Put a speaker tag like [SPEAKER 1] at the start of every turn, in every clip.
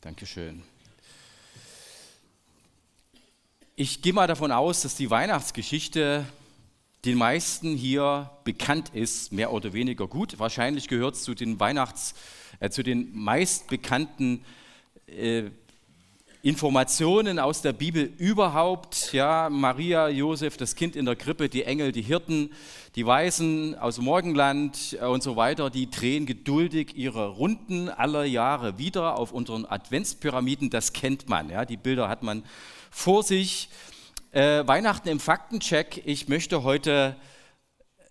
[SPEAKER 1] Dankeschön. Ich gehe mal davon aus, dass die Weihnachtsgeschichte den meisten hier bekannt ist, mehr oder weniger gut. Wahrscheinlich gehört es zu den Weihnachts, äh, zu den meistbekannten äh, Informationen aus der Bibel überhaupt. Ja, Maria, Josef, das Kind in der Krippe, die Engel, die Hirten, die Weisen aus dem Morgenland äh, und so weiter, die drehen geduldig ihre Runden aller Jahre wieder auf unseren Adventspyramiden. Das kennt man. Ja, die Bilder hat man vor sich. Äh, Weihnachten im Faktencheck. Ich möchte heute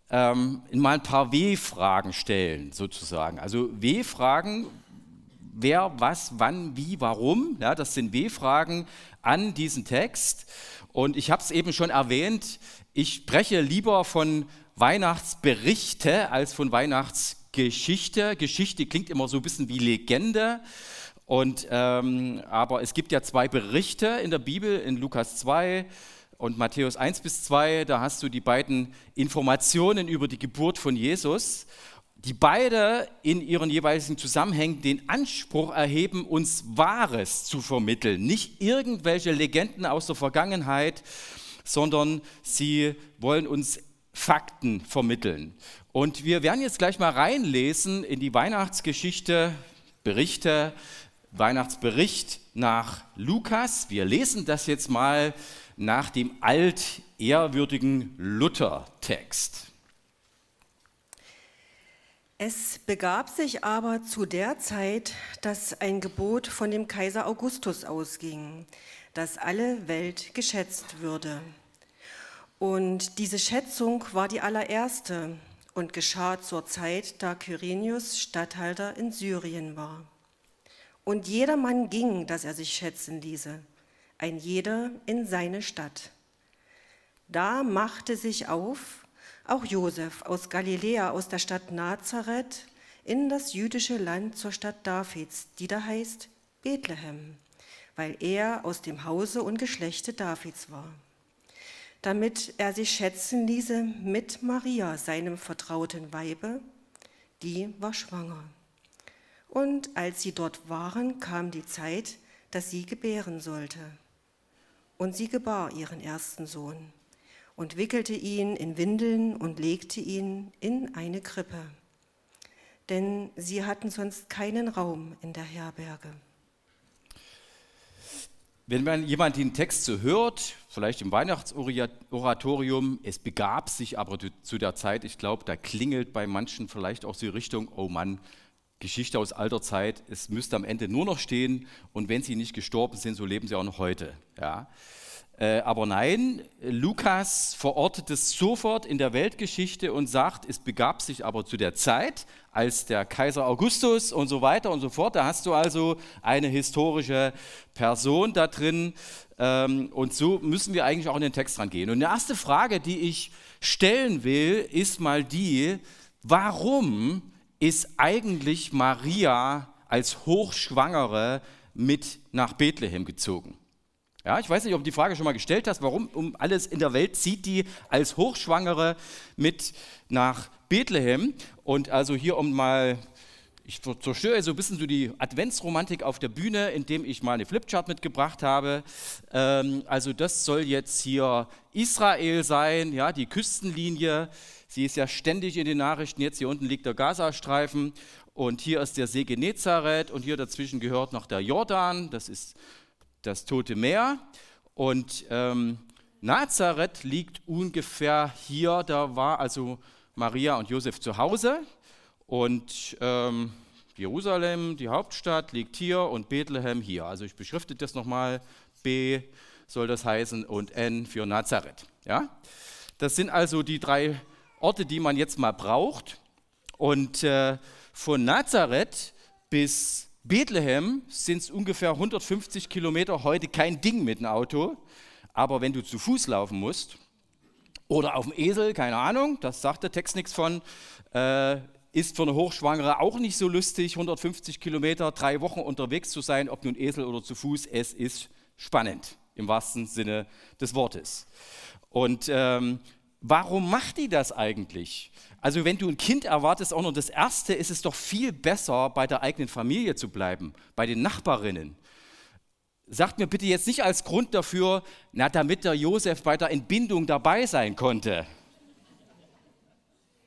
[SPEAKER 1] ähm, mal ein paar W-Fragen stellen, sozusagen. Also W-Fragen, wer, was, wann, wie, warum. Ja, das sind W-Fragen an diesen Text. Und ich habe es eben schon erwähnt, ich spreche lieber von Weihnachtsberichte als von Weihnachtsgeschichte. Geschichte klingt immer so ein bisschen wie Legende. Und, ähm, aber es gibt ja zwei Berichte in der Bibel, in Lukas 2 und Matthäus 1 bis 2. Da hast du die beiden Informationen über die Geburt von Jesus die beide in ihren jeweiligen Zusammenhängen den Anspruch erheben, uns Wahres zu vermitteln. Nicht irgendwelche Legenden aus der Vergangenheit, sondern sie wollen uns Fakten vermitteln. Und wir werden jetzt gleich mal reinlesen in die Weihnachtsgeschichte, Berichte, Weihnachtsbericht nach Lukas. Wir lesen das jetzt mal nach dem altehrwürdigen Luther-Text.
[SPEAKER 2] Es begab sich aber zu der Zeit, dass ein Gebot von dem Kaiser Augustus ausging, dass alle Welt geschätzt würde. Und diese Schätzung war die allererste und geschah zur Zeit, da Kyrenius Statthalter in Syrien war. Und jedermann ging, dass er sich schätzen ließe, ein jeder in seine Stadt. Da machte sich auf auch Josef aus Galiläa, aus der Stadt Nazareth, in das jüdische Land zur Stadt Davids, die da heißt Bethlehem, weil er aus dem Hause und Geschlechte Davids war, damit er sich schätzen ließe mit Maria, seinem vertrauten Weibe, die war schwanger. Und als sie dort waren, kam die Zeit, dass sie gebären sollte. Und sie gebar ihren ersten Sohn und wickelte ihn in Windeln und legte ihn in eine Krippe, denn sie hatten sonst keinen Raum in der Herberge.
[SPEAKER 1] Wenn man jemand den Text so hört, vielleicht im Weihnachtsoratorium, es begab sich aber zu der Zeit, ich glaube, da klingelt bei manchen vielleicht auch so die Richtung, oh Mann, Geschichte aus alter Zeit, es müsste am Ende nur noch stehen und wenn sie nicht gestorben sind, so leben sie auch noch heute. Ja. Äh, aber nein, Lukas verortet es sofort in der Weltgeschichte und sagt, es begab sich aber zu der Zeit, als der Kaiser Augustus und so weiter und so fort. Da hast du also eine historische Person da drin. Ähm, und so müssen wir eigentlich auch in den Text rangehen. Und die erste Frage, die ich stellen will, ist mal die, warum ist eigentlich Maria als Hochschwangere mit nach Bethlehem gezogen? Ja, ich weiß nicht, ob du die Frage schon mal gestellt hast, warum um alles in der Welt zieht die als Hochschwangere mit nach Bethlehem. Und also hier um mal, ich zerstöre so ein bisschen so die Adventsromantik auf der Bühne, indem ich mal eine Flipchart mitgebracht habe. Ähm, also das soll jetzt hier Israel sein, ja, die Küstenlinie. Sie ist ja ständig in den Nachrichten. Jetzt hier unten liegt der Gazastreifen und hier ist der See Genezareth und hier dazwischen gehört noch der Jordan. Das ist das Tote Meer. Und ähm, Nazareth liegt ungefähr hier, da war also Maria und Josef zu Hause. Und ähm, Jerusalem, die Hauptstadt, liegt hier und Bethlehem hier. Also ich beschrifte das nochmal. B soll das heißen und N für Nazareth. Ja? Das sind also die drei Orte, die man jetzt mal braucht. Und äh, von Nazareth bis Bethlehem sind es ungefähr 150 Kilometer, heute kein Ding mit dem Auto. Aber wenn du zu Fuß laufen musst oder auf dem Esel, keine Ahnung, das sagt der Text nichts von, äh, ist für eine Hochschwangere auch nicht so lustig, 150 Kilometer, drei Wochen unterwegs zu sein, ob nun Esel oder zu Fuß, es ist spannend, im wahrsten Sinne des Wortes. Und ähm, warum macht die das eigentlich? Also wenn du ein Kind erwartest, auch noch das Erste, ist es doch viel besser, bei der eigenen Familie zu bleiben, bei den Nachbarinnen. Sagt mir bitte jetzt nicht als Grund dafür, na, damit der Josef bei der Entbindung dabei sein konnte.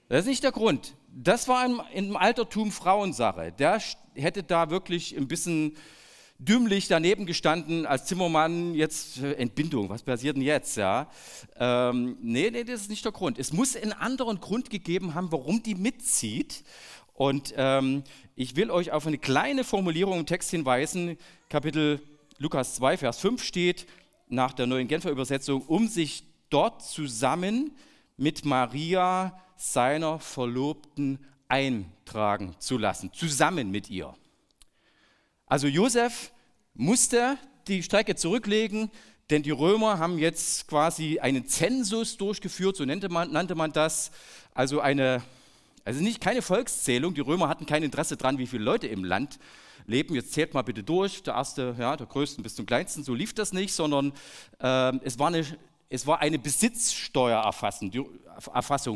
[SPEAKER 1] Das ist nicht der Grund. Das war im, Altertum Frauensache. Der hätte da wirklich ein bisschen dümmlich daneben gestanden als Zimmermann, jetzt äh, Entbindung, was passiert denn jetzt? Ja? Ähm, nee, nee, das ist nicht der Grund. Es muss einen anderen Grund gegeben haben, warum die mitzieht. Und ähm, ich will euch auf eine kleine Formulierung im Text hinweisen. Kapitel Lukas 2, Vers 5 steht nach der neuen Genfer Übersetzung, um sich dort zusammen mit Maria, seiner Verlobten, eintragen zu lassen, zusammen mit ihr. Also Josef musste die Strecke zurücklegen, denn die Römer haben jetzt quasi einen Zensus durchgeführt, so nannte man, nannte man das. Also eine, also nicht keine Volkszählung. Die Römer hatten kein Interesse daran, wie viele Leute im Land leben. Jetzt zählt mal bitte durch, der erste, ja, der größten bis zum kleinsten. So lief das nicht, sondern äh, es, war eine, es war eine Besitzsteuererfassung. Die,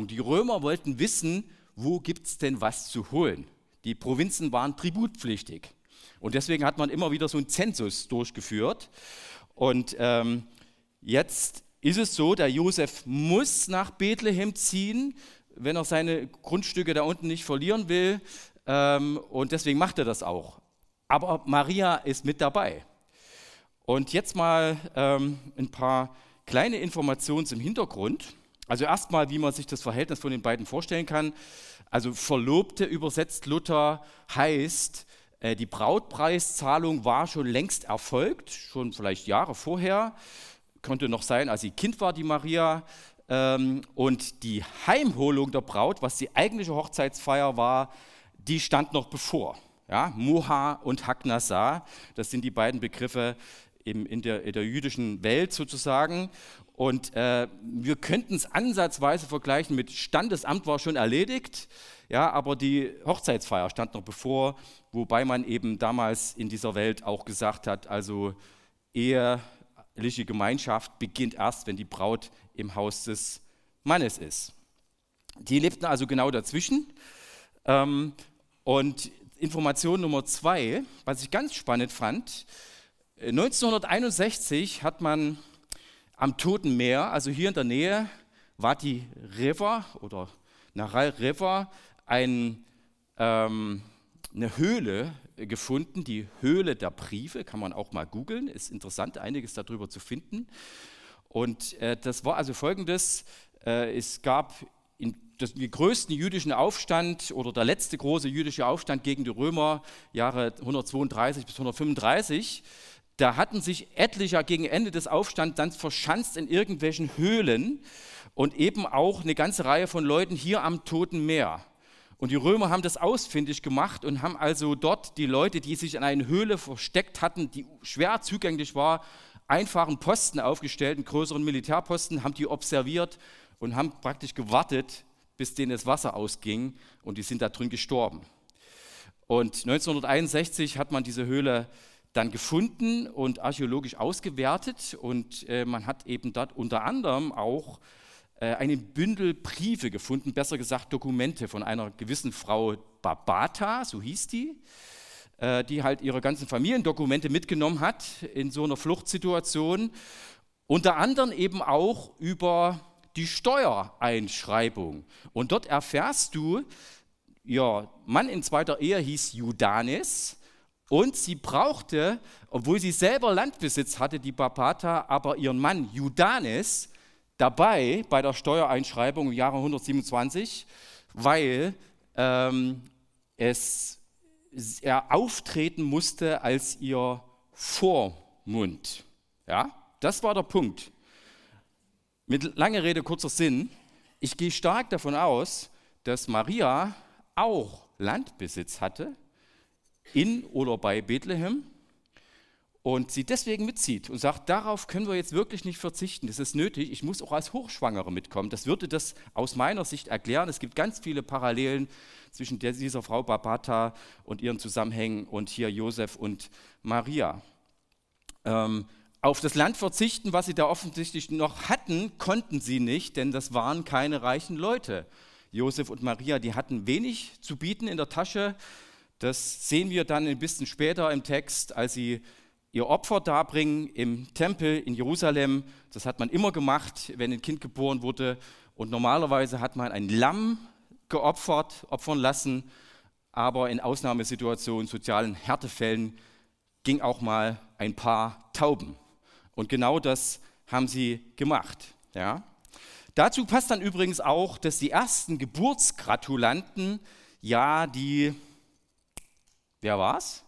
[SPEAKER 1] die Römer wollten wissen, wo gibt es denn was zu holen. Die Provinzen waren tributpflichtig. Und deswegen hat man immer wieder so einen Zensus durchgeführt. Und ähm, jetzt ist es so, der Josef muss nach Bethlehem ziehen, wenn er seine Grundstücke da unten nicht verlieren will. Ähm, und deswegen macht er das auch. Aber Maria ist mit dabei. Und jetzt mal ähm, ein paar kleine Informationen zum Hintergrund. Also erstmal, wie man sich das Verhältnis von den beiden vorstellen kann. Also Verlobte übersetzt Luther heißt, äh, die Brautpreiszahlung war schon längst erfolgt, schon vielleicht Jahre vorher. Könnte noch sein, als sie Kind war, die Maria. Ähm, und die Heimholung der Braut, was die eigentliche Hochzeitsfeier war, die stand noch bevor. Ja, Moha und Haknasa, das sind die beiden Begriffe in, der, in der jüdischen Welt sozusagen. Und äh, wir könnten es ansatzweise vergleichen mit Standesamt war schon erledigt, ja, aber die Hochzeitsfeier stand noch bevor, wobei man eben damals in dieser Welt auch gesagt hat, also eheliche Gemeinschaft beginnt erst, wenn die Braut im Haus des Mannes ist. Die lebten also genau dazwischen. Ähm, und Information Nummer zwei, was ich ganz spannend fand, 1961 hat man am Toten Meer, also hier in der Nähe, war die River oder Naral River ein, ähm, eine Höhle gefunden, die Höhle der Briefe, kann man auch mal googeln, ist interessant, einiges darüber zu finden. Und äh, das war also folgendes, äh, es gab in das, den größten jüdischen Aufstand oder der letzte große jüdische Aufstand gegen die Römer, Jahre 132 bis 135, da hatten sich etliche gegen Ende des Aufstands dann verschanzt in irgendwelchen Höhlen und eben auch eine ganze Reihe von Leuten hier am Toten Meer. Und die Römer haben das ausfindig gemacht und haben also dort die Leute, die sich in einer Höhle versteckt hatten, die schwer zugänglich war, einfachen Posten aufgestellt, einen größeren Militärposten, haben die observiert und haben praktisch gewartet, bis denen das Wasser ausging und die sind da drin gestorben. Und 1961 hat man diese Höhle dann gefunden und archäologisch ausgewertet und äh, man hat eben dort unter anderem auch äh, einen Bündel Briefe gefunden, besser gesagt Dokumente von einer gewissen Frau Babata, so hieß die, äh, die halt ihre ganzen Familiendokumente mitgenommen hat in so einer Fluchtsituation. Unter anderem eben auch über die Steuereinschreibung. Und dort erfährst du, ihr Mann in zweiter Ehe hieß Judanis und sie brauchte, obwohl sie selber Landbesitz hatte, die Babata, aber ihren Mann Judanis, dabei bei der Steuereinschreibung im Jahre 127, weil ähm, es, er auftreten musste als ihr Vormund. Ja, das war der Punkt. Mit langer Rede, kurzer Sinn. Ich gehe stark davon aus, dass Maria auch Landbesitz hatte in oder bei Bethlehem und sie deswegen mitzieht und sagt, darauf können wir jetzt wirklich nicht verzichten, das ist nötig, ich muss auch als Hochschwangere mitkommen. Das würde das aus meiner Sicht erklären. Es gibt ganz viele Parallelen zwischen dieser Frau Babata und ihren Zusammenhängen und hier Josef und Maria. Ähm, auf das Land verzichten, was sie da offensichtlich noch hatten, konnten sie nicht, denn das waren keine reichen Leute. Josef und Maria, die hatten wenig zu bieten in der Tasche. Das sehen wir dann ein bisschen später im Text, als sie ihr Opfer darbringen im Tempel in Jerusalem. Das hat man immer gemacht, wenn ein Kind geboren wurde. Und normalerweise hat man ein Lamm geopfert, opfern lassen. Aber in Ausnahmesituationen, sozialen Härtefällen ging auch mal ein paar Tauben. Und genau das haben sie gemacht. Ja. Dazu passt dann übrigens auch, dass die ersten Geburtsgratulanten ja die, wer war's?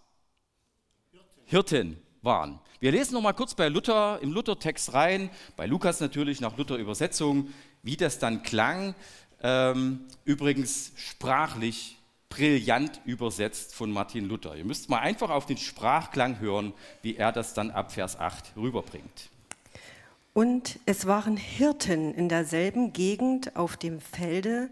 [SPEAKER 1] Hirten. Hirten waren. Wir lesen noch mal kurz bei Luther im Luthertext rein, bei Lukas natürlich nach Luther Übersetzung, wie das dann klang. Ähm, übrigens sprachlich brillant übersetzt von Martin Luther. Ihr müsst mal einfach auf den Sprachklang hören, wie er das dann ab Vers 8 rüberbringt.
[SPEAKER 2] Und es waren Hirten in derselben Gegend auf dem Felde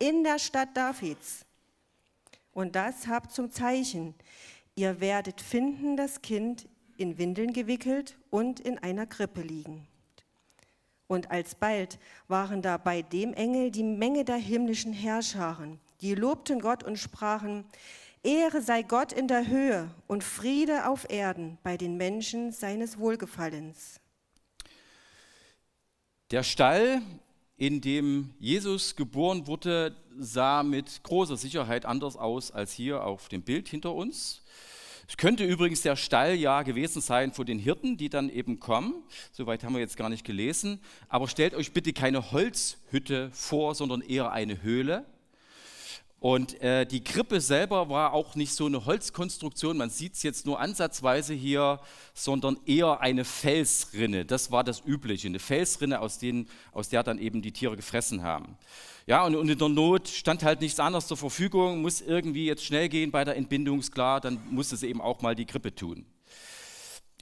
[SPEAKER 2] in der Stadt Davids. Und das habt zum Zeichen. Ihr werdet finden das Kind in Windeln gewickelt und in einer Krippe liegen. Und alsbald waren da bei dem Engel die Menge der himmlischen Herrscharen, die lobten Gott und sprachen, Ehre sei Gott in der Höhe und Friede auf Erden bei den Menschen seines Wohlgefallens.
[SPEAKER 1] Der Stall, in dem Jesus geboren wurde, sah mit großer Sicherheit anders aus als hier auf dem Bild hinter uns. Es könnte übrigens der Stall ja gewesen sein von den Hirten, die dann eben kommen. Soweit haben wir jetzt gar nicht gelesen. Aber stellt euch bitte keine Holzhütte vor, sondern eher eine Höhle. Und äh, die Krippe selber war auch nicht so eine Holzkonstruktion, man sieht es jetzt nur ansatzweise hier, sondern eher eine Felsrinne. Das war das Übliche, eine Felsrinne, aus, denen, aus der dann eben die Tiere gefressen haben. Ja, und, und in der Not stand halt nichts anderes zur Verfügung, muss irgendwie jetzt schnell gehen bei der Entbindung, ist klar, dann muss es eben auch mal die Krippe tun.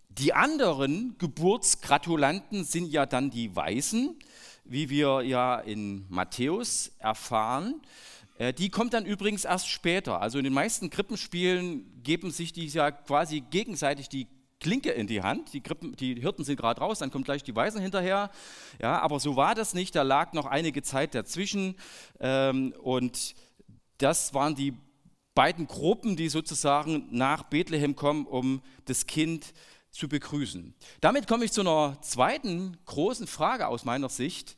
[SPEAKER 1] Die anderen Geburtsgratulanten sind ja dann die Weißen, wie wir ja in Matthäus erfahren. Äh, die kommt dann übrigens erst später. Also in den meisten Krippenspielen geben sich die ja quasi gegenseitig die Klinke in die Hand. Die, Krippen, die Hirten sind gerade raus, dann kommt gleich die Weißen hinterher. Ja, aber so war das nicht. Da lag noch einige Zeit dazwischen. Ähm, und das waren die beiden Gruppen, die sozusagen nach Bethlehem kommen, um das Kind zu begrüßen. Damit komme ich zu einer zweiten großen Frage aus meiner Sicht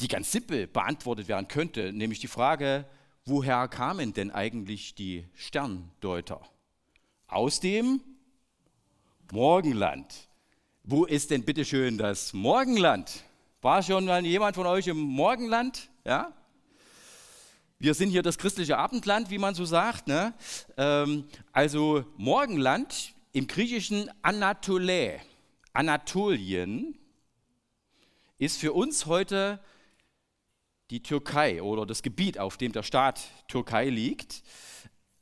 [SPEAKER 1] die ganz simpel beantwortet werden könnte, nämlich die Frage, woher kamen denn eigentlich die Sterndeuter? Aus dem Morgenland. Wo ist denn bitte schön das Morgenland? War schon mal jemand von euch im Morgenland? Ja? Wir sind hier das christliche Abendland, wie man so sagt. Ne? Ähm, also Morgenland im griechischen Anatole. Anatolien ist für uns heute die Türkei oder das Gebiet, auf dem der Staat Türkei liegt,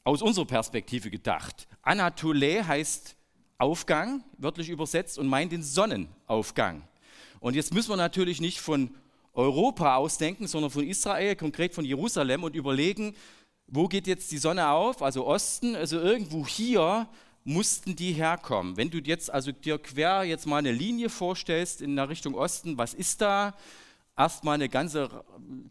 [SPEAKER 1] aus unserer Perspektive gedacht. Anatole heißt Aufgang, wörtlich übersetzt, und meint den Sonnenaufgang. Und jetzt müssen wir natürlich nicht von Europa ausdenken, sondern von Israel, konkret von Jerusalem und überlegen, wo geht jetzt die Sonne auf? Also Osten, also irgendwo hier mussten die herkommen. Wenn du jetzt also dir quer jetzt mal eine Linie vorstellst in der Richtung Osten, was ist da? Erstmal eine ganze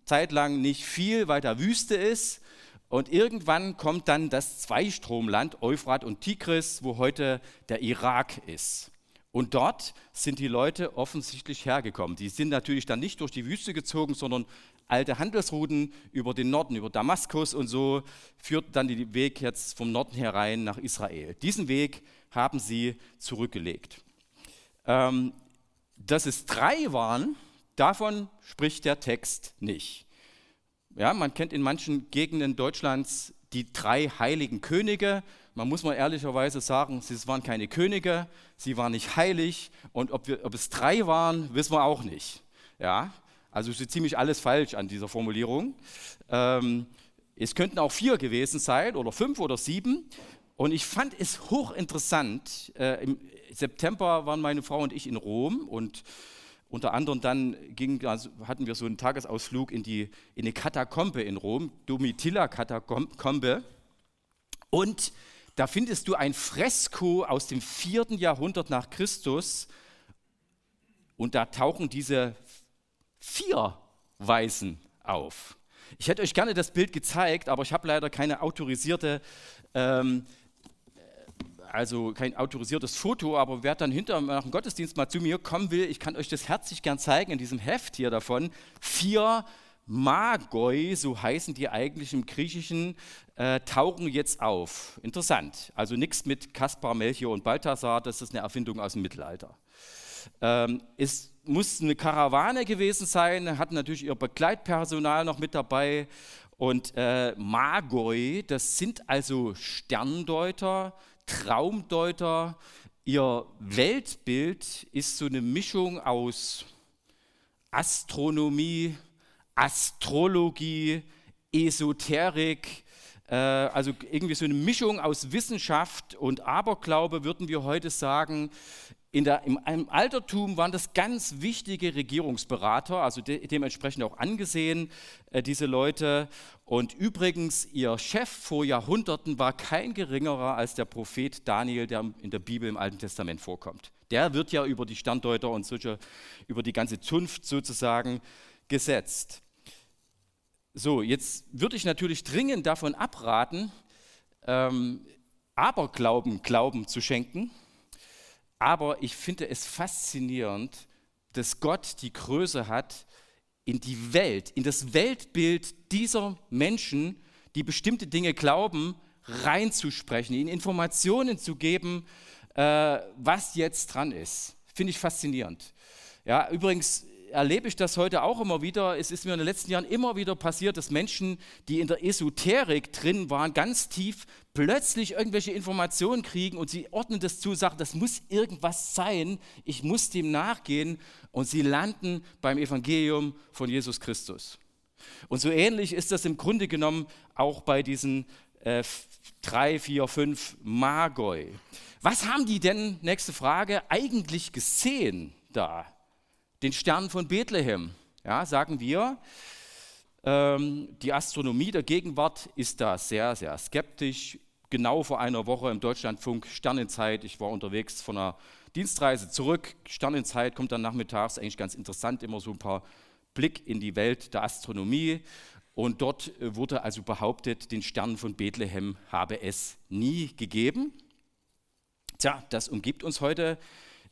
[SPEAKER 1] Zeit lang nicht viel, weil da Wüste ist. Und irgendwann kommt dann das Zweistromland, Euphrat und Tigris, wo heute der Irak ist. Und dort sind die Leute offensichtlich hergekommen. Die sind natürlich dann nicht durch die Wüste gezogen, sondern alte Handelsrouten über den Norden, über Damaskus und so, führt dann den Weg jetzt vom Norden herein nach Israel. Diesen Weg haben sie zurückgelegt. Ähm, dass es drei waren, Davon spricht der Text nicht. Ja, man kennt in manchen Gegenden Deutschlands die drei heiligen Könige. Man muss mal ehrlicherweise sagen, sie waren keine Könige, sie waren nicht heilig und ob, wir, ob es drei waren, wissen wir auch nicht. Ja, Also ist ziemlich alles falsch an dieser Formulierung. Ähm, es könnten auch vier gewesen sein oder fünf oder sieben. Und ich fand es hochinteressant. Äh, Im September waren meine Frau und ich in Rom und unter anderem dann ging, also hatten wir so einen Tagesausflug in, die, in eine Katakombe in Rom, Domitilla-Katakombe. Und da findest du ein Fresko aus dem vierten Jahrhundert nach Christus. Und da tauchen diese vier Weisen auf. Ich hätte euch gerne das Bild gezeigt, aber ich habe leider keine autorisierte ähm, also kein autorisiertes Foto, aber wer dann hinter nach dem Gottesdienst mal zu mir kommen will, ich kann euch das herzlich gern zeigen in diesem Heft hier davon. Vier Magoi, so heißen die eigentlich im Griechischen, äh, tauchen jetzt auf. Interessant. Also nichts mit Kaspar, Melchior und Balthasar, das ist eine Erfindung aus dem Mittelalter. Ähm, es muss eine Karawane gewesen sein, hatten natürlich ihr Begleitpersonal noch mit dabei. Und äh, Magoi, das sind also Sterndeuter, Traumdeuter. Ihr Weltbild ist so eine Mischung aus Astronomie, Astrologie, Esoterik, äh, also irgendwie so eine Mischung aus Wissenschaft und Aberglaube, würden wir heute sagen. Der, im, im, Altertum waren das ganz wichtige Regierungsberater, also de, dementsprechend auch angesehen, äh, diese Leute. Und übrigens, ihr Chef vor Jahrhunderten war kein geringerer als der Prophet Daniel, der in der Bibel im Alten Testament vorkommt. Der wird ja über die Sterndeuter und solche, über die ganze Zunft sozusagen gesetzt. So, jetzt würde ich natürlich dringend davon abraten, ähm, Aberglauben Glauben zu schenken aber ich finde es faszinierend, dass Gott die Größe hat, in die Welt, in das Weltbild dieser Menschen, die bestimmte Dinge glauben, reinzusprechen, ihnen Informationen zu geben, äh, was jetzt dran ist. Finde ich faszinierend. Ja, übrigens, erlebe ich das heute auch immer wieder. Es ist mir in den letzten Jahren immer wieder passiert, dass Menschen, die in der Esoterik drin waren, ganz tief plötzlich irgendwelche Informationen kriegen und sie ordnen das zu, sagen, das muss irgendwas sein, ich muss dem nachgehen und sie landen beim Evangelium von Jesus Christus. Und so ähnlich ist das im Grunde genommen auch bei diesen äh, drei, vier, fünf Magoi. Was haben die denn, nächste Frage, eigentlich gesehen da? den Stern von Bethlehem. Ja, sagen wir, ähm, die Astronomie der Gegenwart ist da sehr, sehr skeptisch. Genau vor einer Woche im Deutschlandfunk Sternenzeit, ich war unterwegs von einer Dienstreise zurück, Sternenzeit kommt dann nachmittags, eigentlich ganz interessant, immer so ein paar Blick in die Welt der Astronomie. Und dort äh, wurde also behauptet, den Stern von Bethlehem habe es nie gegeben. Tja, das umgibt uns heute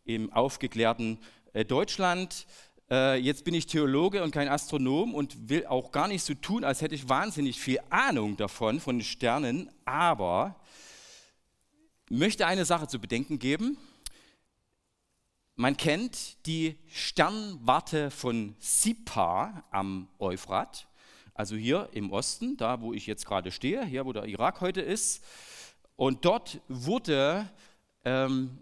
[SPEAKER 1] im aufgeklärten äh, Deutschland. Äh, jetzt bin ich Theologe und kein Astronom und will auch gar nicht so tun, als hätte ich wahnsinnig viel Ahnung davon, von den Sternen, aber möchte eine Sache zu bedenken geben. Man kennt die Sternwarte von Sipar am Euphrat, also hier im Osten, da wo ich jetzt gerade stehe, hier wo der Irak heute ist. Und dort wurde ähm,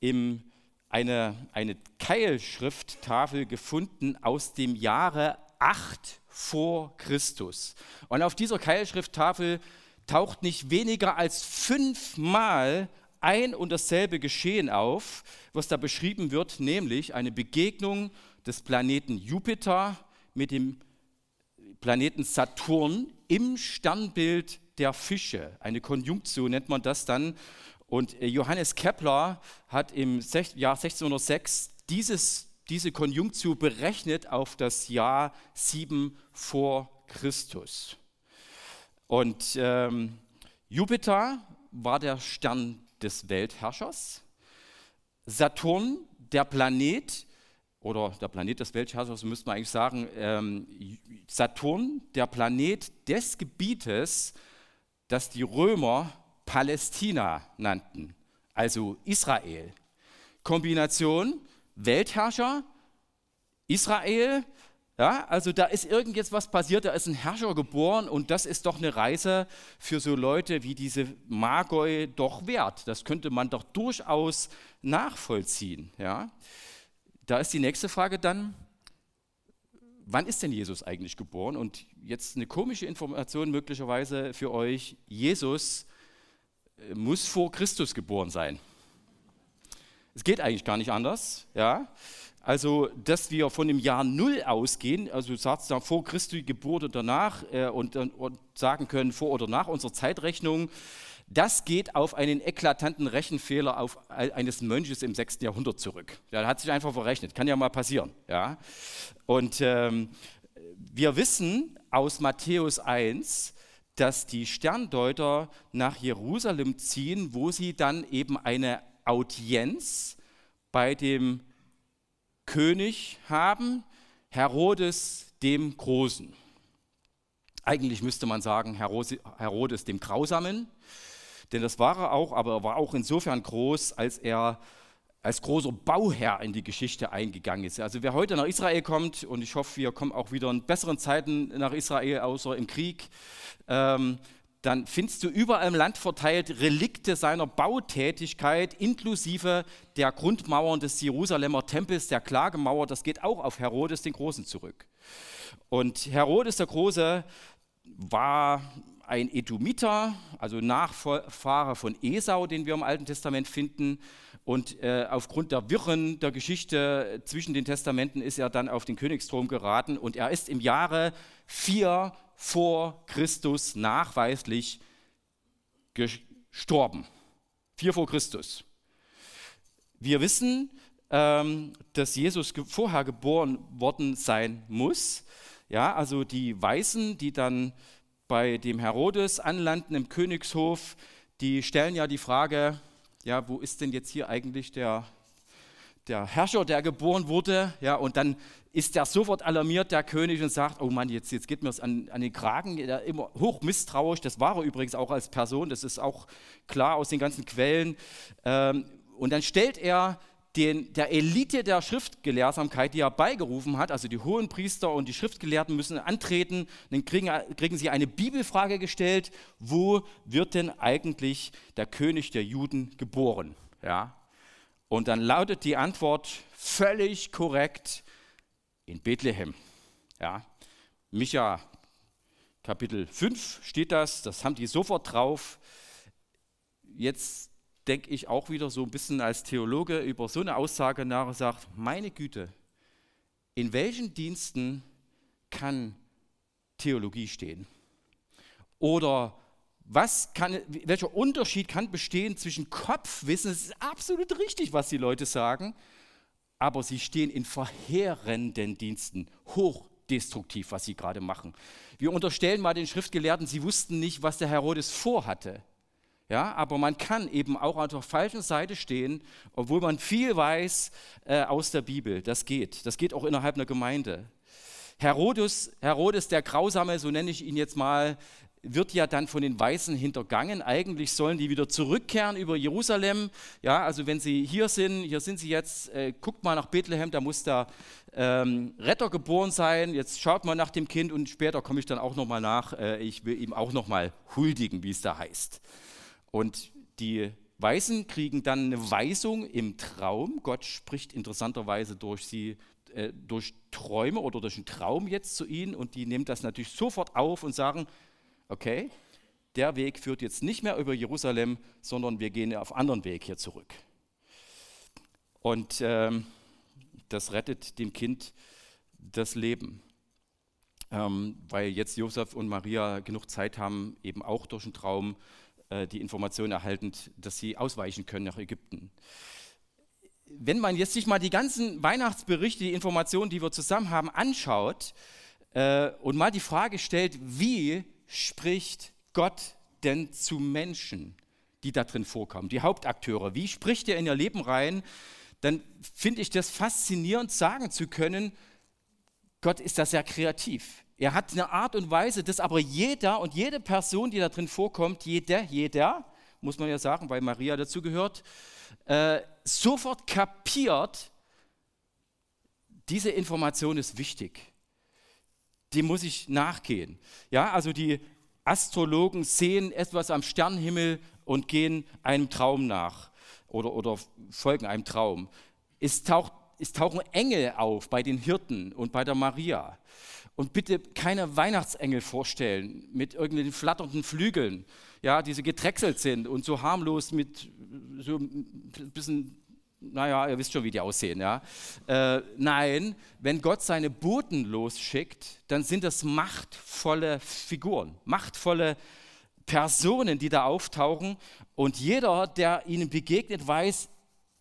[SPEAKER 1] im eine, eine Keilschrifttafel gefunden aus dem Jahre 8 vor Christus. Und auf dieser Keilschrifttafel taucht nicht weniger als fünfmal ein und dasselbe Geschehen auf, was da beschrieben wird, nämlich eine Begegnung des Planeten Jupiter mit dem Planeten Saturn im Sternbild der Fische. Eine Konjunktion nennt man das dann. Und äh, Johannes Kepler hat im Jahr 1606 dieses, diese Konjunktion berechnet auf das Jahr 7 vor Christus. Und ähm, Jupiter war der Stern des Weltherrschers. Saturn, der Planet, oder der Planet des Weltherrschers, müsste man eigentlich sagen, ähm, Saturn, der Planet des Gebietes, das die Römer Palästina nannten, also Israel. Kombination Weltherrscher, Israel, ja, also da ist irgend was passiert, da ist ein Herrscher geboren und das ist doch eine Reise für so Leute wie diese Magoi doch wert. Das könnte man doch durchaus nachvollziehen. Ja. Da ist die nächste Frage dann, wann ist denn Jesus eigentlich geboren? Und jetzt eine komische Information möglicherweise für euch. Jesus äh, muss vor Christus geboren sein. Es geht eigentlich gar nicht anders. Ja? Also, dass wir von dem Jahr Null ausgehen, also sagt es vor Christi Geburt oder danach äh, und, und, sagen können vor oder nach unserer Zeitrechnung, das geht auf einen eklatanten Rechenfehler auf, eines Mönches im 6. Jahrhundert zurück. Der hat sich einfach verrechnet, kann ja mal passieren. Ja? Und ähm, wir wissen aus Matthäus 1, dass die Sterndeuter nach Jerusalem ziehen, wo sie dann eben eine Audienz bei dem König haben, Herodes dem Großen. Eigentlich müsste man sagen Herodes dem Grausamen, denn das war er auch, aber er war auch insofern groß, als er als großer Bauherr in die Geschichte eingegangen ist. Also wer heute nach Israel kommt, und ich hoffe, wir kommen auch wieder in besseren Zeiten nach Israel, außer im Krieg, ähm, dann findest du überall im Land verteilt Relikte seiner Bautätigkeit, inklusive der Grundmauern des Jerusalemer Tempels, der Klagemauer. Das geht auch auf Herodes den Großen zurück. Und Herodes der Große war ein Edomiter, also Nachfahre von Esau, den wir im Alten Testament finden. Und äh, aufgrund der Wirren der Geschichte zwischen den Testamenten ist er dann auf den Königsthron geraten und er ist im Jahre 4 vor Christus nachweislich gestorben. Vier vor Christus. Wir wissen, ähm, dass Jesus vorher geboren worden sein muss. Ja, also die Weißen, die dann bei dem Herodes anlanden im Königshof, die stellen ja die Frage, ja, wo ist denn jetzt hier eigentlich der, der Herrscher, der geboren wurde? Ja, und dann ist er sofort alarmiert, der König, und sagt, oh Mann, jetzt, jetzt geht mir es an, an den Kragen, er immer hoch misstrauisch, das war er übrigens auch als Person, das ist auch klar aus den ganzen Quellen. Ähm, und dann stellt er den, der Elite der Schriftgelehrsamkeit, die er beigerufen hat, also die hohen Priester und die Schriftgelehrten müssen antreten, dann kriegen, kriegen sie eine Bibelfrage gestellt, wo wird denn eigentlich der König der Juden geboren? Ja? Und dann lautet die Antwort völlig korrekt, in Bethlehem. Ja, Micha Kapitel 5 steht das, das haben die sofort drauf. Jetzt denke ich auch wieder so ein bisschen als Theologe über so eine Aussage nach und sage, meine Güte, in welchen Diensten kann Theologie stehen? Oder was kann, welcher Unterschied kann bestehen zwischen Kopfwissen, es ist absolut richtig, was die Leute sagen, aber sie stehen in verheerenden Diensten, hochdestruktiv, was sie gerade machen. Wir unterstellen mal den Schriftgelehrten, sie wussten nicht, was der Herodes vorhatte. Ja, aber man kann eben auch auf der falschen Seite stehen, obwohl man viel weiß äh, aus der Bibel. Das geht. Das geht auch innerhalb einer Gemeinde. Herodes, Herodes der Grausame, so nenne ich ihn jetzt mal, wird ja dann von den Weißen hintergangen. Eigentlich sollen die wieder zurückkehren über Jerusalem. Ja, also wenn sie hier sind, hier sind sie jetzt, äh, guckt mal nach Bethlehem, da muss der ähm, Retter geboren sein. Jetzt schaut mal nach dem Kind und später komme ich dann auch nochmal nach. Äh, ich will ihm auch nochmal huldigen, wie es da heißt. Und die Weißen kriegen dann eine Weisung im Traum. Gott spricht interessanterweise durch sie, äh, durch Träume oder durch einen Traum jetzt zu ihnen und die nehmen das natürlich sofort auf und sagen, okay, der Weg führt jetzt nicht mehr über Jerusalem, sondern wir gehen auf anderen Weg hier zurück. Und ähm, das rettet dem Kind das Leben, ähm, weil jetzt Josef und Maria genug Zeit haben, eben auch durch den Traum äh, die Information erhalten, dass sie ausweichen können nach Ägypten. Wenn man jetzt sich mal die ganzen Weihnachtsberichte, die Informationen, die wir zusammen haben, anschaut äh, und mal die Frage stellt, wie spricht Gott denn zu Menschen, die da drin vorkommen, die Hauptakteure? Wie spricht er in ihr Leben rein? Dann finde ich das faszinierend, sagen zu können, Gott ist da sehr kreativ. Er hat eine Art und Weise, dass aber jeder und jede Person, die da drin vorkommt, jeder, jeder, muss man ja sagen, weil Maria dazu gehört, äh, sofort kapiert, diese Information ist wichtig dem muss ich nachgehen. Ja, also die Astrologen sehen etwas am Sternenhimmel und gehen einem Traum nach oder, oder folgen einem Traum. Es taucht es tauchen Engel auf bei den Hirten und bei der Maria. Und bitte keine Weihnachtsengel vorstellen mit irgendwelchen flatternden Flügeln, ja, die so gedrechselt sind und so harmlos mit so ein bisschen naja, ihr wisst schon, wie die aussehen, ja. Äh, nein, wenn Gott seine Boten losschickt, dann sind das machtvolle Figuren, machtvolle Personen, die da auftauchen. Und jeder, der ihnen begegnet, weiß,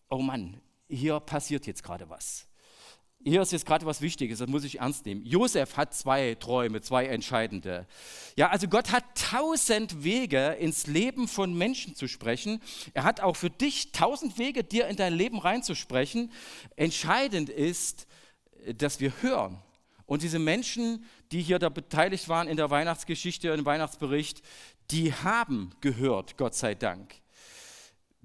[SPEAKER 1] oh Mann, hier passiert jetzt gerade was. Hier ist jetzt gerade was Wichtiges, das muss ich ernst nehmen. Josef hat zwei Träume, zwei entscheidende. Ja, also Gott hat tausend Wege, ins Leben von Menschen zu sprechen. Er hat auch für dich tausend Wege, dir in dein Leben reinzusprechen. Entscheidend ist, dass wir hören. Und diese Menschen, die hier da beteiligt waren in der Weihnachtsgeschichte, im Weihnachtsbericht, die haben gehört, Gott sei Dank.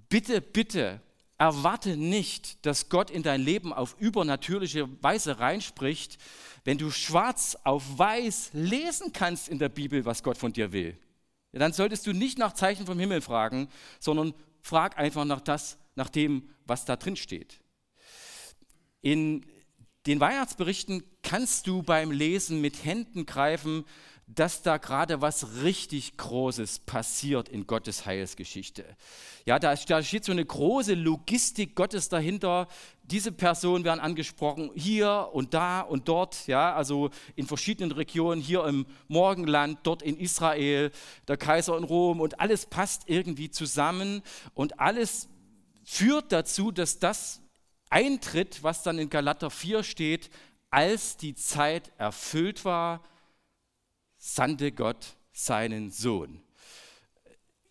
[SPEAKER 1] Bitte, bitte Erwarte nicht, dass Gott in dein Leben auf übernatürliche Weise reinspricht, wenn du schwarz auf weiß lesen kannst in der Bibel, was Gott von dir will. Ja, dann solltest du nicht nach Zeichen vom Himmel fragen, sondern frag einfach nach, das, nach dem, was da drin steht. In den Weihnachtsberichten kannst du beim Lesen mit Händen greifen, dass da gerade was richtig Großes passiert in Gottes Heilsgeschichte. Ja, da, da steht so eine große Logistik Gottes dahinter. Diese Personen werden angesprochen, hier und da und dort, ja, also in verschiedenen Regionen, hier im Morgenland, dort in Israel, der Kaiser in Rom und alles passt irgendwie zusammen und alles führt dazu, dass das eintritt, was dann in Galater 4 steht, als die Zeit erfüllt war, sandte Gott seinen Sohn.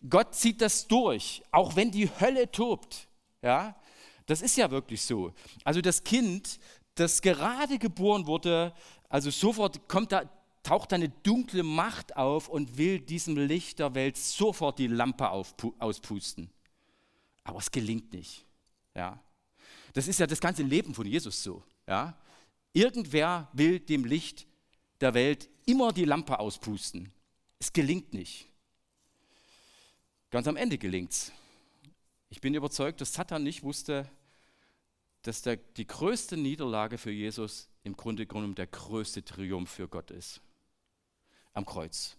[SPEAKER 1] Gott zieht das durch, auch wenn die Hölle tobt. Ja, das ist ja wirklich so. Also das Kind, das gerade geboren wurde, also sofort kommt da, taucht eine dunkle Macht auf und will diesem Licht der Welt sofort die Lampe auspusten. Aber es gelingt nicht. Ja. Das ist ja das ganze Leben von Jesus so. Ja. Irgendwer will dem Licht der Welt immer die Lampe auspusten. Es gelingt nicht. Ganz am Ende gelingt es. Ich bin überzeugt, dass Satan nicht wusste, dass der, die größte Niederlage für Jesus im Grunde genommen der größte Triumph für Gott ist. Am Kreuz.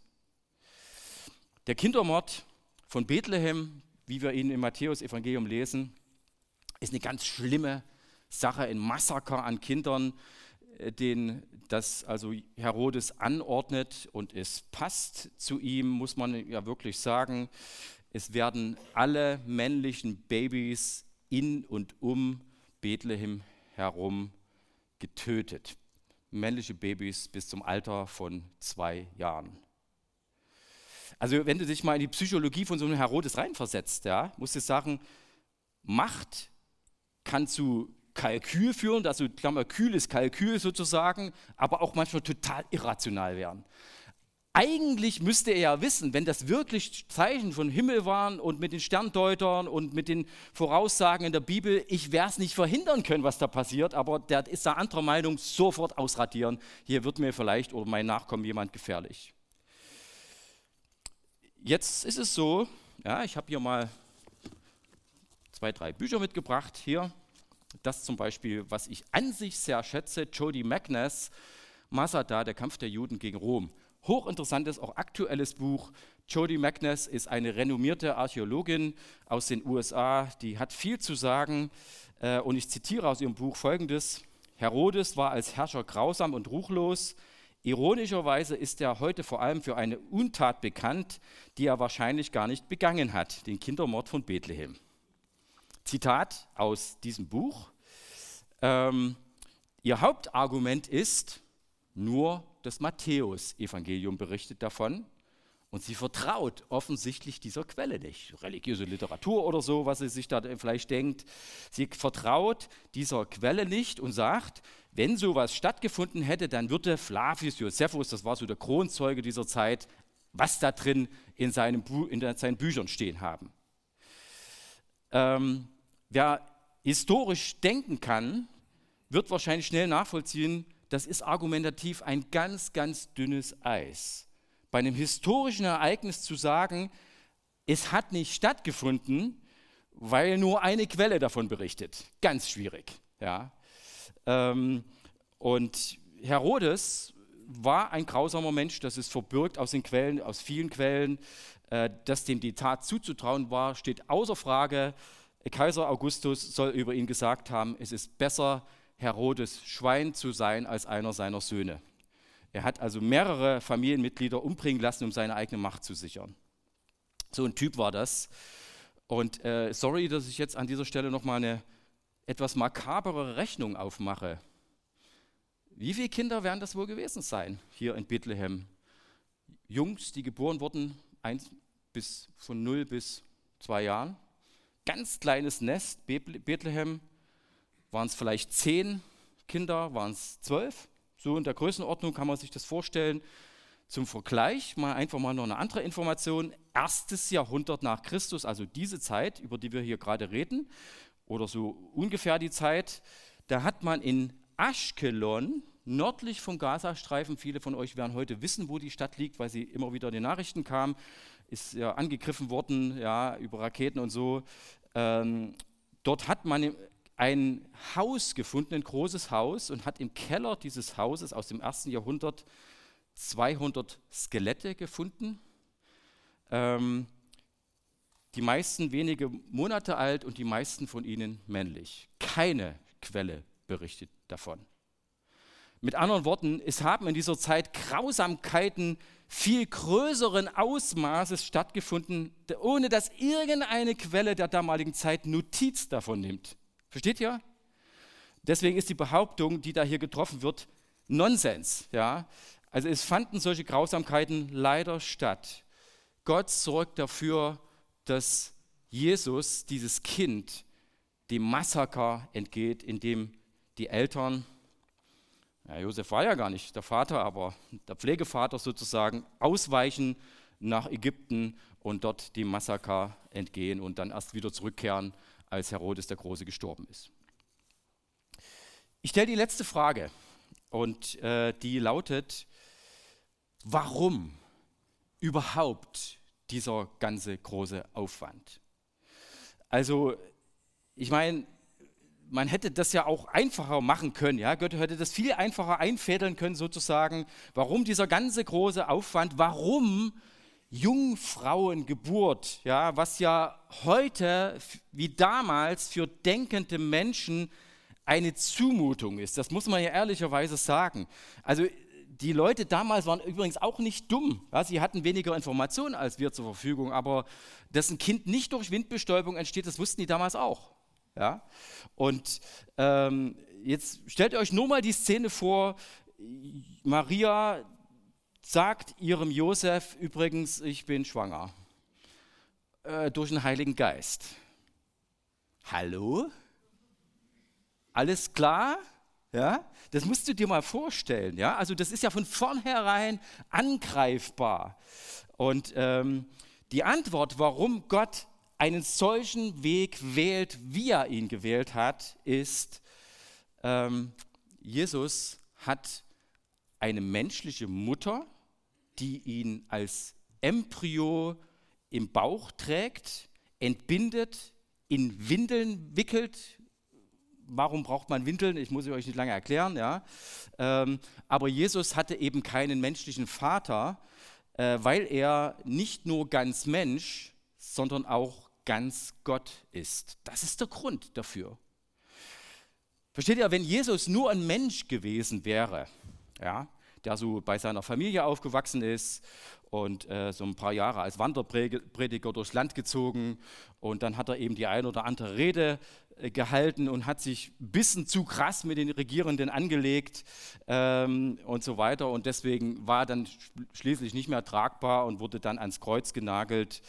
[SPEAKER 1] Der Kindermord von Bethlehem, wie wir ihn im Matthäus-Evangelium lesen, ist eine ganz schlimme Sache, ein Massaker an Kindern, den das also Herodes anordnet und es passt zu ihm, muss man ja wirklich sagen. Es werden alle männlichen Babys in und um Bethlehem herum getötet. Männliche Babys bis zum Alter von zwei Jahren. Also wenn du dich mal in die Psychologie von so einem Herodes reinversetzt, ja, musst du sagen, Macht kann zu Kalkül führen, also Klammer kühles Kalkül sozusagen, aber auch manchmal total irrational werden. Eigentlich müsste er ja wissen, wenn das wirklich Zeichen von Himmel waren und mit den Sterndeutern und mit den Voraussagen in der Bibel, ich werde es nicht verhindern können, was da passiert, aber der ist da anderer Meinung, sofort ausradieren. Hier wird mir vielleicht oder mein Nachkommen jemand gefährlich. Jetzt ist es so, ja, ich habe hier mal zwei, drei Bücher mitgebracht. Hier, das zum Beispiel, was ich an sich sehr schätze, Jody Magnus, Masada, der Kampf der Juden gegen Rom hochinteressantes, auch aktuelles Buch. Jodie Magnus ist eine renommierte Archäologin aus den USA, die hat viel zu sagen. Äh, und ich zitiere aus ihrem Buch folgendes. Herodes war als Herrscher grausam und ruchlos. Ironischerweise ist er heute vor allem für eine Untat bekannt, die er wahrscheinlich gar nicht begangen hat, den Kindermord von Bethlehem. Zitat aus diesem Buch. Ähm, ihr Hauptargument ist, nur das Matthäus-Evangelium berichtet davon und sie vertraut offensichtlich dieser Quelle nicht. Religiöse Literatur oder so, was sie sich da vielleicht denkt. Sie vertraut dieser Quelle nicht und sagt, wenn sowas stattgefunden hätte, dann würde Flavius Josephus, das war so der Kronzeuge dieser Zeit, was da drin in, seinem in seinen Büchern stehen haben. Ähm, wer historisch denken kann, wird wahrscheinlich schnell nachvollziehen, das ist argumentativ ein ganz, ganz dünnes Eis. Bei einem historischen Ereignis zu sagen, es hat nicht stattgefunden, weil nur eine Quelle davon berichtet. Ganz schwierig. Ja. Ähm, und Herodes war ein grausamer Mensch, das ist verbürgt aus den Quellen, aus vielen Quellen. Äh, dass dem die Tat zuzutrauen war, steht außer Frage. Kaiser Augustus soll über ihn gesagt haben, es ist besser, Herodes Schwein zu sein, als einer seiner Söhne. Er hat also mehrere Familienmitglieder umbringen lassen, um seine eigene Macht zu sichern. So ein Typ war das. Und äh, sorry, dass ich jetzt an dieser Stelle nochmal eine etwas makabere Rechnung aufmache. Wie viele Kinder werden das wohl gewesen sein hier in Bethlehem? Jungs, die geboren wurden, eins bis, von 0 bis 2 Jahren. Ganz kleines Nest, Bethlehem, waren es vielleicht 10 Kinder, waren es 12. So in der Größenordnung kann man sich das vorstellen. Zum Vergleich mal einfach mal noch eine andere Information. Erstes Jahrhundert nach Christus, also diese Zeit, über die wir hier gerade reden, oder so ungefähr die Zeit, da hat man in Aschkelon, nördlich vom Gazastreifen, viele von euch werden heute wissen, wo die Stadt liegt, weil sie immer wieder in den Nachrichten kam, ist ja angegriffen worden, ja, über Raketen und so. Ähm, dort hat man ein Haus gefunden, ein großes Haus, und hat im Keller dieses Hauses aus dem ersten Jahrhundert 200 Skelette gefunden. Ähm, die meisten wenige Monate alt und die meisten von ihnen männlich. Keine Quelle berichtet davon. Mit anderen Worten, es haben in dieser Zeit Grausamkeiten viel größeren Ausmaßes stattgefunden, ohne dass irgendeine Quelle der damaligen Zeit Notiz davon nimmt. Versteht ihr? Deswegen ist die Behauptung, die da hier getroffen wird, Nonsens. Ja? Also es fanden solche Grausamkeiten leider statt. Gott sorgt dafür, dass Jesus, dieses Kind, dem Massaker entgeht, indem die Eltern, ja, Josef war ja gar nicht der Vater, aber der Pflegevater sozusagen, ausweichen nach Ägypten und dort dem Massaker entgehen und dann erst wieder zurückkehren, als Herodes der Große gestorben ist. Ich stelle die letzte Frage und äh, die lautet, warum überhaupt dieser ganze große Aufwand? Also, ich meine, man hätte das ja auch einfacher machen können. Ja? Gott hätte das viel einfacher einfädeln können, sozusagen. Warum dieser ganze große Aufwand? Warum Jungfrauengeburt? Ja? Was ja heute wie damals für denkende Menschen eine Zumutung ist. Das muss man ja ehrlicherweise sagen. Also die Leute damals waren übrigens auch nicht dumm. Ja, sie hatten weniger Informationen als wir zur Verfügung, aber dass ein Kind nicht durch Windbestäubung entsteht, das wussten die damals auch. Ja? Und ähm, jetzt stellt euch nur mal die Szene vor, Maria sagt ihrem Josef übrigens, ich bin schwanger äh, durch den Heiligen Geist. Hallo? Alles klar? Ja, das musst du dir mal vorstellen. Ja, also das ist ja von vornherein angreifbar. Und ähm, die Antwort, warum Gott einen solchen Weg wählt, wie er ihn gewählt hat, ist, ähm, Jesus hat eine menschliche Mutter, die ihn als Embryo im Bauch trägt, entbindet, in Windeln wickelt. Warum braucht man Windeln? Ich muss es euch nicht lange erklären. Ja. Ähm, aber Jesus hatte eben keinen menschlichen Vater, äh, weil er nicht nur ganz Mensch, sondern auch ganz Gott ist. Das ist der Grund dafür. Versteht ihr, wenn Jesus nur ein Mensch gewesen wäre, ja, der so bei seiner Familie aufgewachsen ist und äh, so ein paar Jahre als Wanderprediger durchs Land gezogen und dann hat er eben die ein oder andere Rede äh, gehalten und hat sich ein bisschen zu krass mit den Regierenden angelegt ähm, und so weiter und deswegen war er dann schließlich nicht mehr tragbar und wurde dann ans Kreuz genagelt.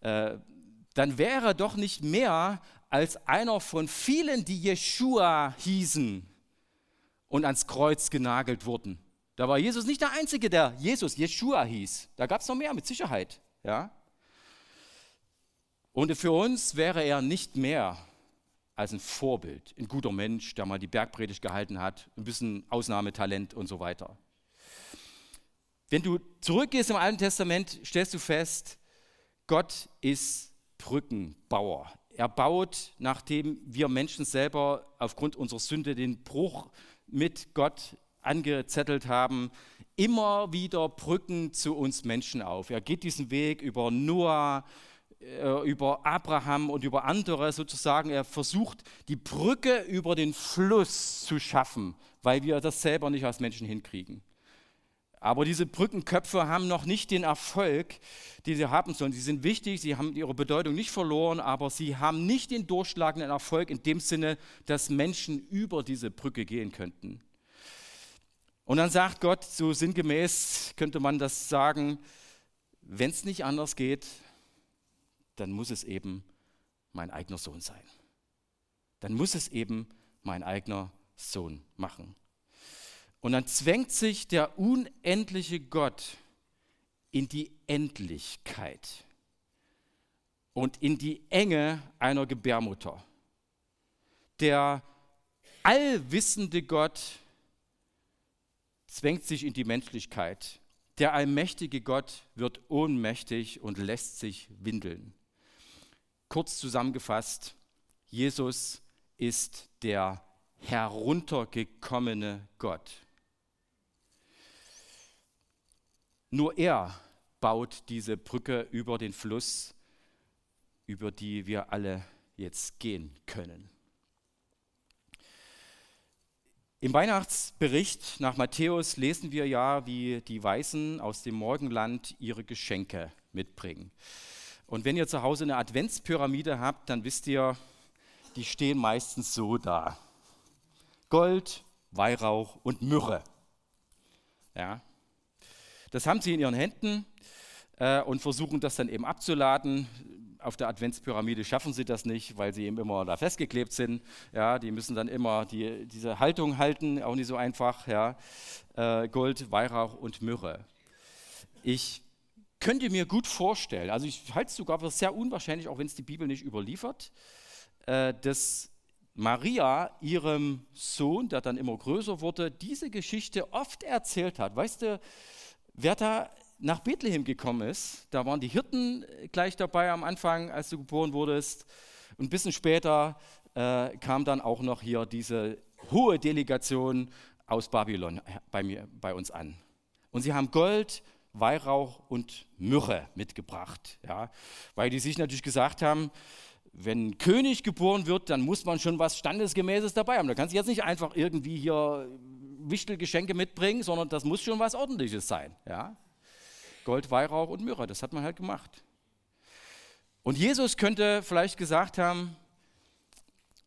[SPEAKER 1] Äh, dann wäre er doch nicht mehr als einer von vielen, die Jeshua hießen und ans Kreuz genagelt wurden. Da war Jesus nicht der Einzige, der Jesus, Jeshua hieß. Da gab es noch mehr, mit Sicherheit. Ja? Und für uns wäre er nicht mehr als ein Vorbild, ein guter Mensch, der mal die Bergpredigt gehalten hat, ein bisschen Ausnahmetalent und so weiter. Wenn du zurückgehst im Alten Testament, stellst du fest, Gott ist Brückenbauer. er baut, nachdem wir Menschen selber aufgrund unserer Sünde den Bruch mit Gott angezettelt haben, immer wieder Brücken zu uns Menschen auf. Er geht diesen Weg über Noah, äh, über Abraham und über andere sozusagen. Er versucht, die Brücke über den Fluss zu schaffen, weil wir das selber nicht als Menschen hinkriegen. Aber diese Brückenköpfe haben noch nicht den Erfolg, den sie haben sollen. Sie sind wichtig, sie haben ihre Bedeutung nicht verloren, aber sie haben nicht den durchschlagenden Erfolg in dem Sinne, dass Menschen über diese Brücke gehen könnten. Und dann sagt Gott, so sinngemäß könnte man das sagen, wenn es nicht anders geht, dann muss es eben mein eigener Sohn sein. Dann muss es eben mein eigener Sohn machen. Und dann zwängt sich der unendliche Gott in die Endlichkeit und in die Enge einer Gebärmutter. Der allwissende Gott zwängt sich in die Menschlichkeit. Der allmächtige Gott wird ohnmächtig und lässt sich windeln. Kurz zusammengefasst, Jesus ist der heruntergekommene Gott. Nur er baut diese Brücke über den Fluss, über die wir alle jetzt gehen können. Im Weihnachtsbericht nach Matthäus lesen wir ja, wie die Weißen aus dem Morgenland ihre Geschenke mitbringen. Und wenn ihr zu Hause eine Adventspyramide habt, dann wisst ihr, die stehen meistens so da. Gold, Weihrauch und Myrrhe. Ja. Das haben sie in ihren Händen äh, und versuchen das dann eben abzuladen. Auf der Adventspyramide schaffen sie das nicht, weil sie eben immer da festgeklebt sind. Ja, die müssen dann immer die, diese Haltung halten, auch nicht so einfach. Ja. Äh, Gold, Weihrauch und Myrrhe. Ich könnte mir gut vorstellen, also ich halte es sogar für sehr unwahrscheinlich, auch wenn es die Bibel nicht überliefert, äh, dass Maria ihrem Sohn, der dann immer größer wurde, diese Geschichte oft erzählt hat. Weißt du, wer da nach Bethlehem gekommen ist, da waren die Hirten gleich dabei am Anfang, als du geboren wurdest. Und ein bisschen später äh, kam dann auch noch hier diese hohe Delegation aus Babylon bei, mir, bei uns an. Und sie haben Gold, Weihrauch und Myrrhe mitgebracht. Ja? Weil die sich natürlich gesagt haben, wenn ein König geboren wird, dann muss man schon was Standesgemäßes dabei haben. Da kannst du jetzt nicht einfach irgendwie hier Wichtelgeschenke mitbringen, sondern das muss schon was Ordentliches sein. Ja? Gold, Weihrauch und Myrrhe, das hat man halt gemacht. Und Jesus könnte vielleicht gesagt haben,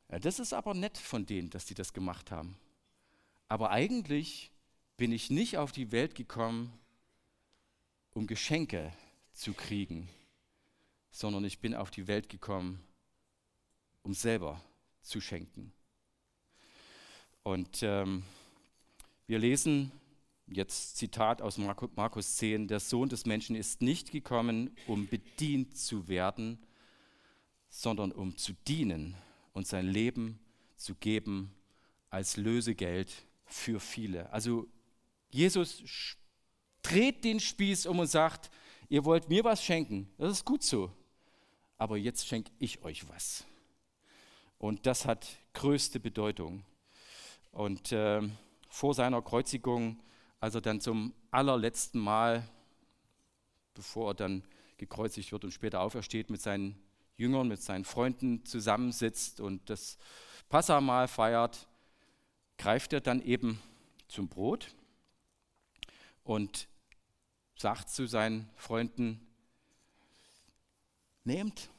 [SPEAKER 1] ja, das ist aber nett von denen, dass die das gemacht haben. Aber eigentlich bin ich nicht auf die Welt gekommen, um Geschenke zu kriegen, sondern ich bin auf die Welt gekommen, um selber zu schenken. Und ähm, wir lesen jetzt Zitat aus Markus 10, der Sohn des Menschen ist nicht gekommen, um bedient zu werden, sondern um zu dienen und sein Leben zu geben als Lösegeld für viele. Also Jesus dreht den Spieß um und sagt, ihr wollt mir was schenken, das ist gut so, aber jetzt schenke ich euch was. Und das hat größte Bedeutung. Und äh, vor seiner Kreuzigung, als er dann zum allerletzten Mal, bevor er dann gekreuzigt wird und später aufersteht, mit seinen Jüngern, mit seinen Freunden zusammensitzt und das Passamal feiert, greift er dann eben zum Brot und sagt zu seinen Freunden, nehmt,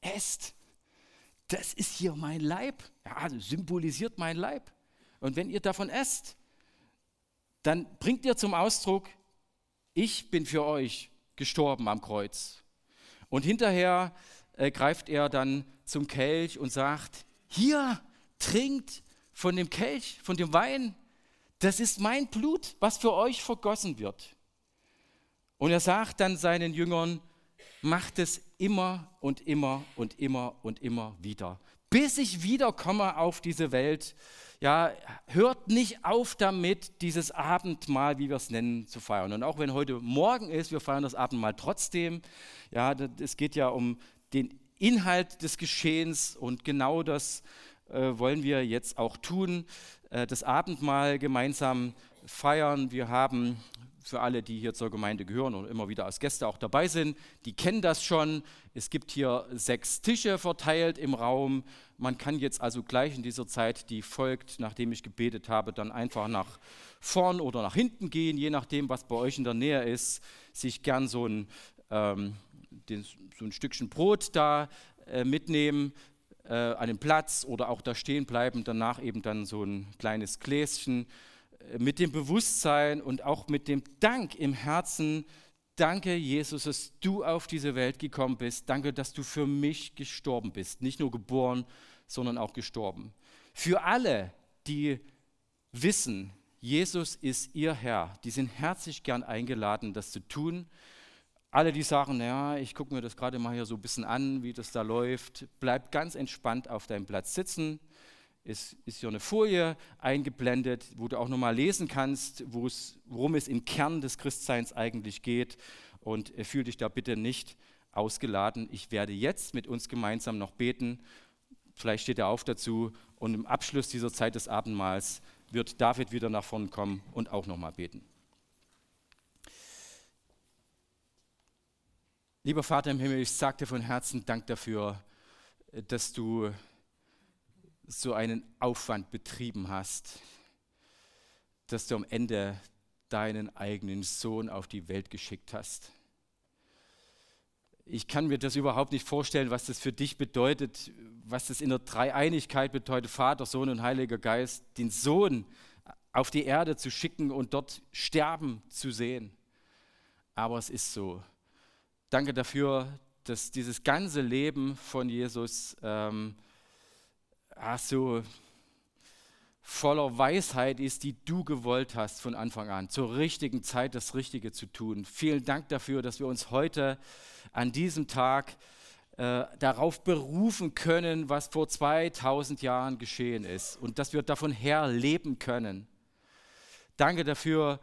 [SPEAKER 1] esst, das ist hier mein Leib, ja, symbolisiert mein Leib. Und wenn ihr davon esst, dann bringt ihr zum Ausdruck, ich bin für euch gestorben am Kreuz. Und hinterher äh, greift er dann zum Kelch und sagt, hier, trinkt von dem Kelch, von dem Wein, das ist mein Blut, was für euch vergossen wird. Und er sagt dann seinen Jüngern, macht es immer und immer und immer und immer wieder, bis ich wiederkomme auf diese Welt. Ja, hört nicht auf damit, dieses Abendmahl, wie wir es nennen, zu feiern. Und auch wenn heute Morgen ist, wir feiern das Abendmahl trotzdem. Ja, es geht ja um den Inhalt des Geschehens und genau das äh, wollen wir jetzt auch tun, äh, das Abendmahl gemeinsam feiern. Wir haben für alle, die hier zur Gemeinde gehören und immer wieder als Gäste auch dabei sind, die kennen das schon. Es gibt hier sechs Tische verteilt im Raum. Man kann jetzt also gleich in dieser Zeit, die folgt, nachdem ich gebetet habe, dann einfach nach vorn oder nach hinten gehen, je nachdem, was bei euch in der Nähe ist, sich gern so ein, ähm, den, so ein Stückchen Brot da äh, mitnehmen äh, an einem Platz oder auch da stehen bleiben, danach eben dann so ein kleines Gläschen mit dem Bewusstsein und auch mit dem Dank im Herzen, danke Jesus, dass du auf diese Welt gekommen bist, danke, dass du für mich gestorben bist, nicht nur geboren, sondern auch gestorben. Für alle, die wissen, Jesus ist ihr Herr, die sind herzlich gern eingeladen, das zu tun. Alle, die sagen, ja, ich gucke mir das gerade mal hier so ein bisschen an, wie das da läuft, bleib ganz entspannt auf deinem Platz sitzen es ist hier eine Folie eingeblendet, wo du auch nochmal lesen kannst, worum es im Kern des Christseins eigentlich geht. Und äh, fühl dich da bitte nicht ausgeladen. Ich werde jetzt mit uns gemeinsam noch beten. Vielleicht steht er auf dazu. Und im Abschluss dieser Zeit des Abendmahls wird David wieder nach vorne kommen und auch nochmal beten. Lieber Vater im Himmel, ich sage dir von Herzen Dank dafür, äh, dass du so einen Aufwand betrieben hast, dass du am Ende deinen eigenen Sohn auf die Welt geschickt hast. Ich kann mir das überhaupt nicht vorstellen, was das für dich bedeutet, was das in der Dreieinigkeit bedeutet, Vater, Sohn und Heiliger Geist, den Sohn auf die Erde zu schicken und dort sterben zu sehen. Aber es ist so. Danke dafür, dass dieses ganze Leben von Jesus ähm, ach so voller Weisheit ist, die du gewollt hast von Anfang an, zur richtigen Zeit das Richtige zu tun. Vielen Dank dafür, dass wir uns heute an diesem Tag äh, darauf berufen können, was vor 2000 Jahren geschehen ist und dass wir davon her leben können. Danke dafür,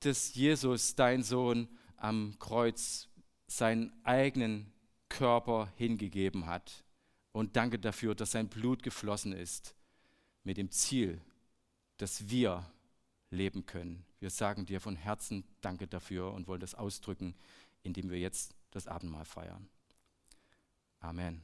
[SPEAKER 1] dass Jesus, dein Sohn, am Kreuz seinen eigenen Körper hingegeben hat und danke dafür, dass sein Blut geflossen ist mit dem Ziel, dass wir leben können. Wir sagen dir von Herzen Danke dafür und wollen das ausdrücken, indem wir jetzt das Abendmahl feiern. Amen.